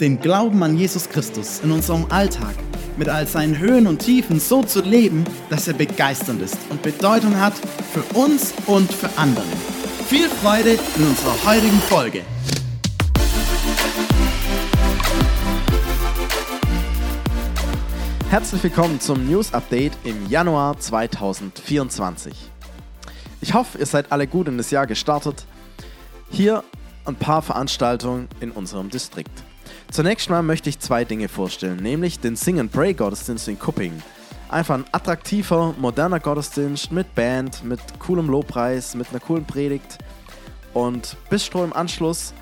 den Glauben an Jesus Christus in unserem Alltag mit all seinen Höhen und Tiefen so zu leben, dass er begeisternd ist und Bedeutung hat für uns und für andere. Viel Freude in unserer heutigen Folge. Herzlich willkommen zum News Update im Januar 2024. Ich hoffe, ihr seid alle gut in das Jahr gestartet. Hier ein paar Veranstaltungen in unserem Distrikt. Zunächst mal möchte ich zwei Dinge vorstellen, nämlich den Sing and Pray Gottesdienst in Kupping. Einfach ein attraktiver, moderner Gottesdienst mit Band, mit coolem Lobpreis, mit einer coolen Predigt. Und Bistro im Anschluss.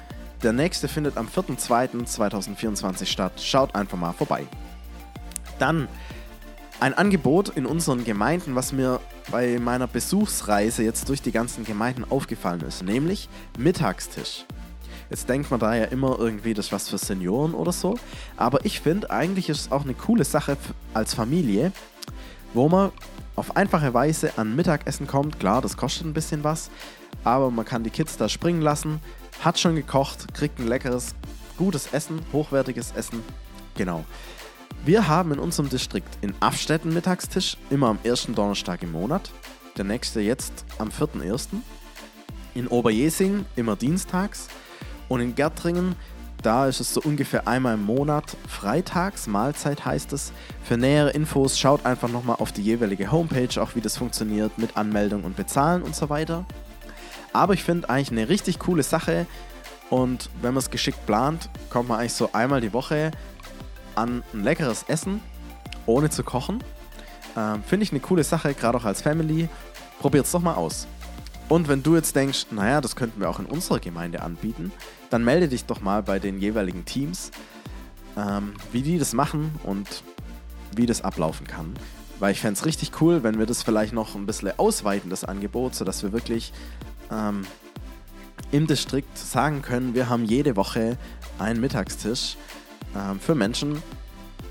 Der nächste findet am 4.2.2024 statt. Schaut einfach mal vorbei. Dann ein Angebot in unseren Gemeinden, was mir bei meiner Besuchsreise jetzt durch die ganzen Gemeinden aufgefallen ist, nämlich Mittagstisch. Jetzt denkt man da ja immer irgendwie, das ist was für Senioren oder so. Aber ich finde, eigentlich ist es auch eine coole Sache als Familie, wo man auf einfache Weise an Mittagessen kommt. Klar, das kostet ein bisschen was, aber man kann die Kids da springen lassen, hat schon gekocht, kriegt ein leckeres, gutes Essen, hochwertiges Essen. Genau. Wir haben in unserem Distrikt in Afstetten Mittagstisch, immer am ersten Donnerstag im Monat. Der nächste jetzt am 4.1. In Oberjesing immer dienstags. Und in Gärtringen, da ist es so ungefähr einmal im Monat, freitags, Mahlzeit heißt es. Für nähere Infos schaut einfach nochmal auf die jeweilige Homepage, auch wie das funktioniert mit Anmeldung und Bezahlen und so weiter. Aber ich finde eigentlich eine richtig coole Sache und wenn man es geschickt plant, kommt man eigentlich so einmal die Woche an ein leckeres Essen, ohne zu kochen. Ähm, Finde ich eine coole Sache, gerade auch als Family. Probiert es doch mal aus. Und wenn du jetzt denkst, naja, das könnten wir auch in unserer Gemeinde anbieten, dann melde dich doch mal bei den jeweiligen Teams, ähm, wie die das machen und wie das ablaufen kann. Weil ich fände es richtig cool, wenn wir das vielleicht noch ein bisschen ausweiten, das Angebot, sodass wir wirklich ähm, im Distrikt sagen können, wir haben jede Woche einen Mittagstisch ähm, für Menschen,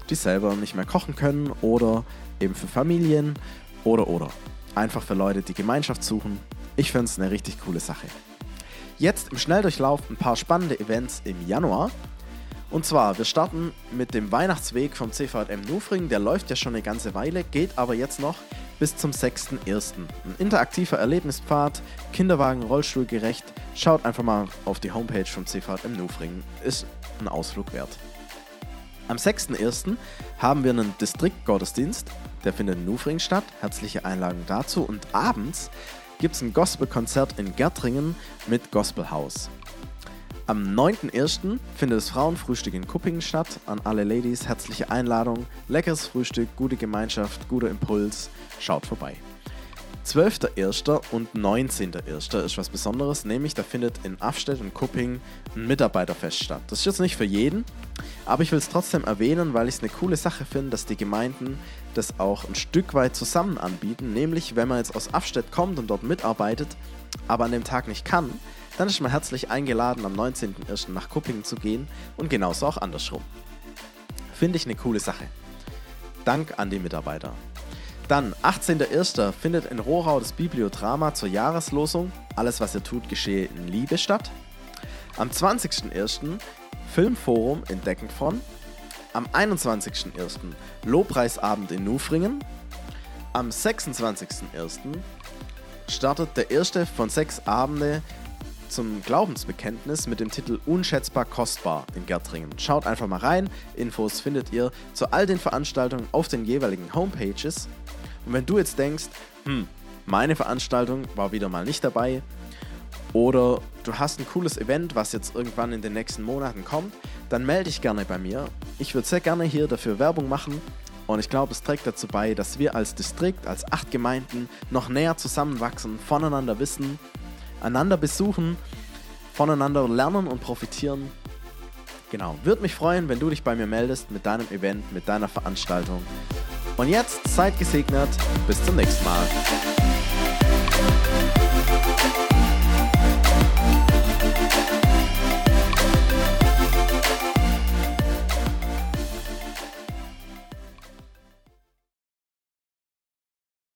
die selber nicht mehr kochen können oder eben für Familien oder oder. Einfach für Leute, die Gemeinschaft suchen. Ich finde es eine richtig coole Sache. Jetzt im Schnelldurchlauf ein paar spannende Events im Januar. Und zwar, wir starten mit dem Weihnachtsweg vom CVM Nufring. Der läuft ja schon eine ganze Weile, geht aber jetzt noch bis zum 6.1. Ein interaktiver Erlebnispfad, Kinderwagen rollstuhlgerecht. Schaut einfach mal auf die Homepage vom CVM Nufring. Ist ein Ausflug wert. Am 6.1. haben wir einen Distriktgottesdienst, der findet in Nufring statt. Herzliche Einladung dazu. Und abends gibt es ein Gospelkonzert in Gärtringen mit Gospelhaus. Am 9.1. findet das Frauenfrühstück in Kuppingen statt. An alle Ladies herzliche Einladung. Leckeres Frühstück, gute Gemeinschaft, guter Impuls. Schaut vorbei. 12.01. und 19.01. ist was Besonderes, nämlich da findet in Afstedt und Kupping ein Mitarbeiterfest statt. Das ist jetzt nicht für jeden, aber ich will es trotzdem erwähnen, weil ich es eine coole Sache finde, dass die Gemeinden das auch ein Stück weit zusammen anbieten. Nämlich, wenn man jetzt aus Afstedt kommt und dort mitarbeitet, aber an dem Tag nicht kann, dann ist man herzlich eingeladen, am 19.01. nach Kuppingen zu gehen und genauso auch andersrum. Finde ich eine coole Sache. Dank an die Mitarbeiter. Dann, 18.01. findet in Rohrau das Bibliodrama zur Jahreslosung Alles, was ihr tut, geschehe in Liebe statt. Am 20.01. Filmforum in Deckenfron. Am 21.01. Lobpreisabend in Nufringen. Am 26.01. startet der erste von sechs Abende zum Glaubensbekenntnis mit dem Titel Unschätzbar kostbar in Gärtringen. Schaut einfach mal rein. Infos findet ihr zu all den Veranstaltungen auf den jeweiligen Homepages. Und wenn du jetzt denkst, hm, meine Veranstaltung war wieder mal nicht dabei, oder du hast ein cooles Event, was jetzt irgendwann in den nächsten Monaten kommt, dann melde dich gerne bei mir. Ich würde sehr gerne hier dafür Werbung machen und ich glaube, es trägt dazu bei, dass wir als Distrikt, als acht Gemeinden noch näher zusammenwachsen, voneinander wissen, einander besuchen, voneinander lernen und profitieren. Genau, würde mich freuen, wenn du dich bei mir meldest mit deinem Event, mit deiner Veranstaltung. Und jetzt seid gesegnet, bis zum nächsten Mal.